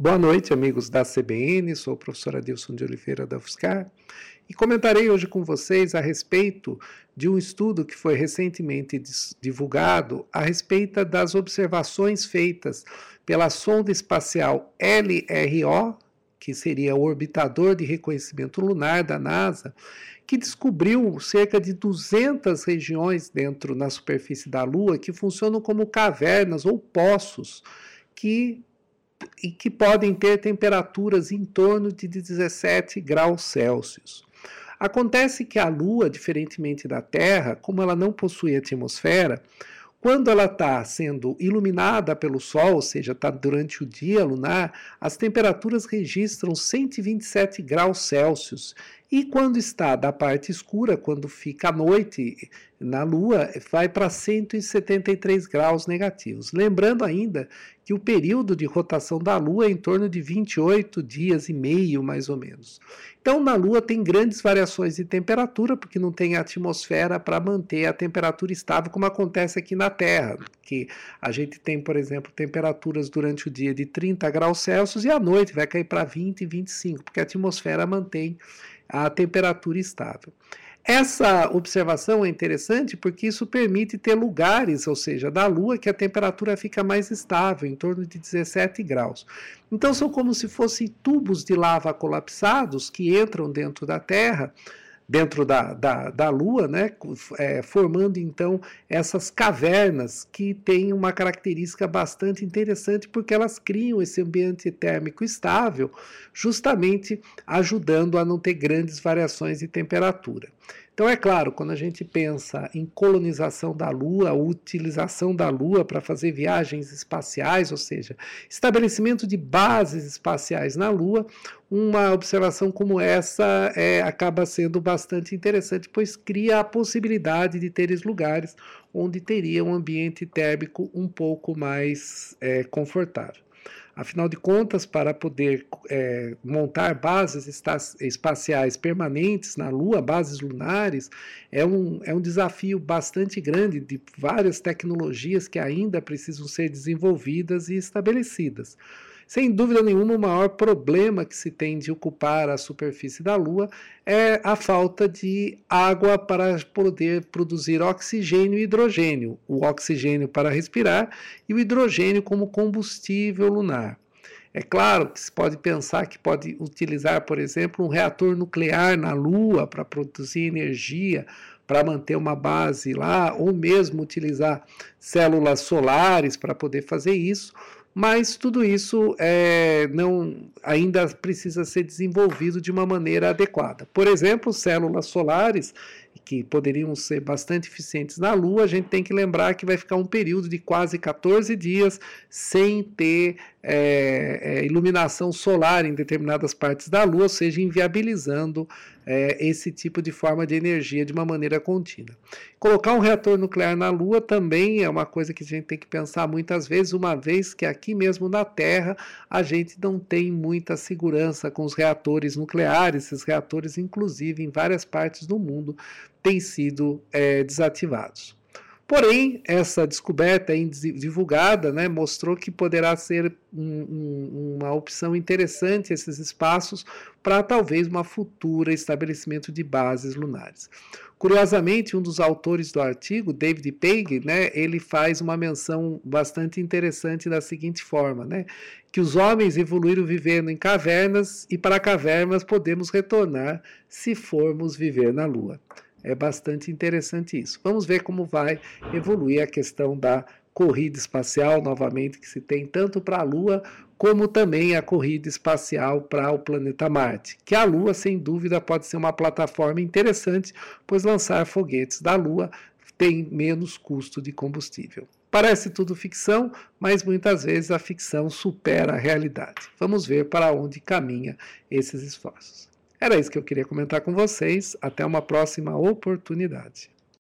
Boa noite, amigos da CBN. Sou o professor Adilson de Oliveira da UFSCar e comentarei hoje com vocês a respeito de um estudo que foi recentemente divulgado a respeito das observações feitas pela sonda espacial LRO, que seria o orbitador de reconhecimento lunar da NASA, que descobriu cerca de 200 regiões dentro na superfície da Lua que funcionam como cavernas ou poços que e que podem ter temperaturas em torno de 17 graus Celsius. Acontece que a Lua, diferentemente da Terra, como ela não possui atmosfera, quando ela está sendo iluminada pelo Sol, ou seja, está durante o dia lunar, as temperaturas registram 127 graus Celsius. E quando está da parte escura, quando fica à noite na Lua, vai para 173 graus negativos. Lembrando ainda que o período de rotação da Lua é em torno de 28 dias e meio, mais ou menos. Então, na Lua tem grandes variações de temperatura, porque não tem atmosfera para manter a temperatura estável, como acontece aqui na Terra, que a gente tem, por exemplo, temperaturas durante o dia de 30 graus Celsius e à noite vai cair para 20 e 25, porque a atmosfera mantém a temperatura estável. Essa observação é interessante porque isso permite ter lugares, ou seja, da Lua, que a temperatura fica mais estável, em torno de 17 graus. Então, são como se fossem tubos de lava colapsados que entram dentro da Terra dentro da, da, da Lua, né, é, formando então essas cavernas que têm uma característica bastante interessante porque elas criam esse ambiente térmico estável, justamente ajudando a não ter grandes variações de temperatura. Então, é claro, quando a gente pensa em colonização da Lua, utilização da Lua para fazer viagens espaciais, ou seja, estabelecimento de bases espaciais na Lua, uma observação como essa é, acaba sendo bastante interessante, pois cria a possibilidade de teres lugares onde teria um ambiente térmico um pouco mais é, confortável. Afinal de contas, para poder é, montar bases espaciais permanentes na Lua, bases lunares, é um, é um desafio bastante grande de várias tecnologias que ainda precisam ser desenvolvidas e estabelecidas. Sem dúvida nenhuma, o maior problema que se tem de ocupar a superfície da Lua é a falta de água para poder produzir oxigênio e hidrogênio. O oxigênio para respirar e o hidrogênio como combustível lunar. É claro que se pode pensar que pode utilizar, por exemplo, um reator nuclear na Lua para produzir energia, para manter uma base lá, ou mesmo utilizar células solares para poder fazer isso mas tudo isso é, não ainda precisa ser desenvolvido de uma maneira adequada. Por exemplo, células solares que poderiam ser bastante eficientes na Lua, a gente tem que lembrar que vai ficar um período de quase 14 dias sem ter é, é, iluminação solar em determinadas partes da Lua, ou seja, inviabilizando é, esse tipo de forma de energia de uma maneira contínua. Colocar um reator nuclear na Lua também é uma coisa que a gente tem que pensar muitas vezes, uma vez que aqui mesmo na Terra a gente não tem muita segurança com os reatores nucleares, esses reatores, inclusive, em várias partes do mundo, têm sido é, desativados. Porém, essa descoberta divulgada né, mostrou que poderá ser um, um, uma opção interessante esses espaços para talvez uma futura estabelecimento de bases lunares. Curiosamente, um dos autores do artigo, David Page, né, ele faz uma menção bastante interessante da seguinte forma, né, que os homens evoluíram vivendo em cavernas e para cavernas podemos retornar se formos viver na Lua. É bastante interessante isso. Vamos ver como vai evoluir a questão da corrida espacial, novamente, que se tem tanto para a Lua como também a corrida espacial para o planeta Marte. Que a Lua, sem dúvida, pode ser uma plataforma interessante, pois lançar foguetes da Lua tem menos custo de combustível. Parece tudo ficção, mas muitas vezes a ficção supera a realidade. Vamos ver para onde caminha esses esforços. Era isso que eu queria comentar com vocês. Até uma próxima oportunidade.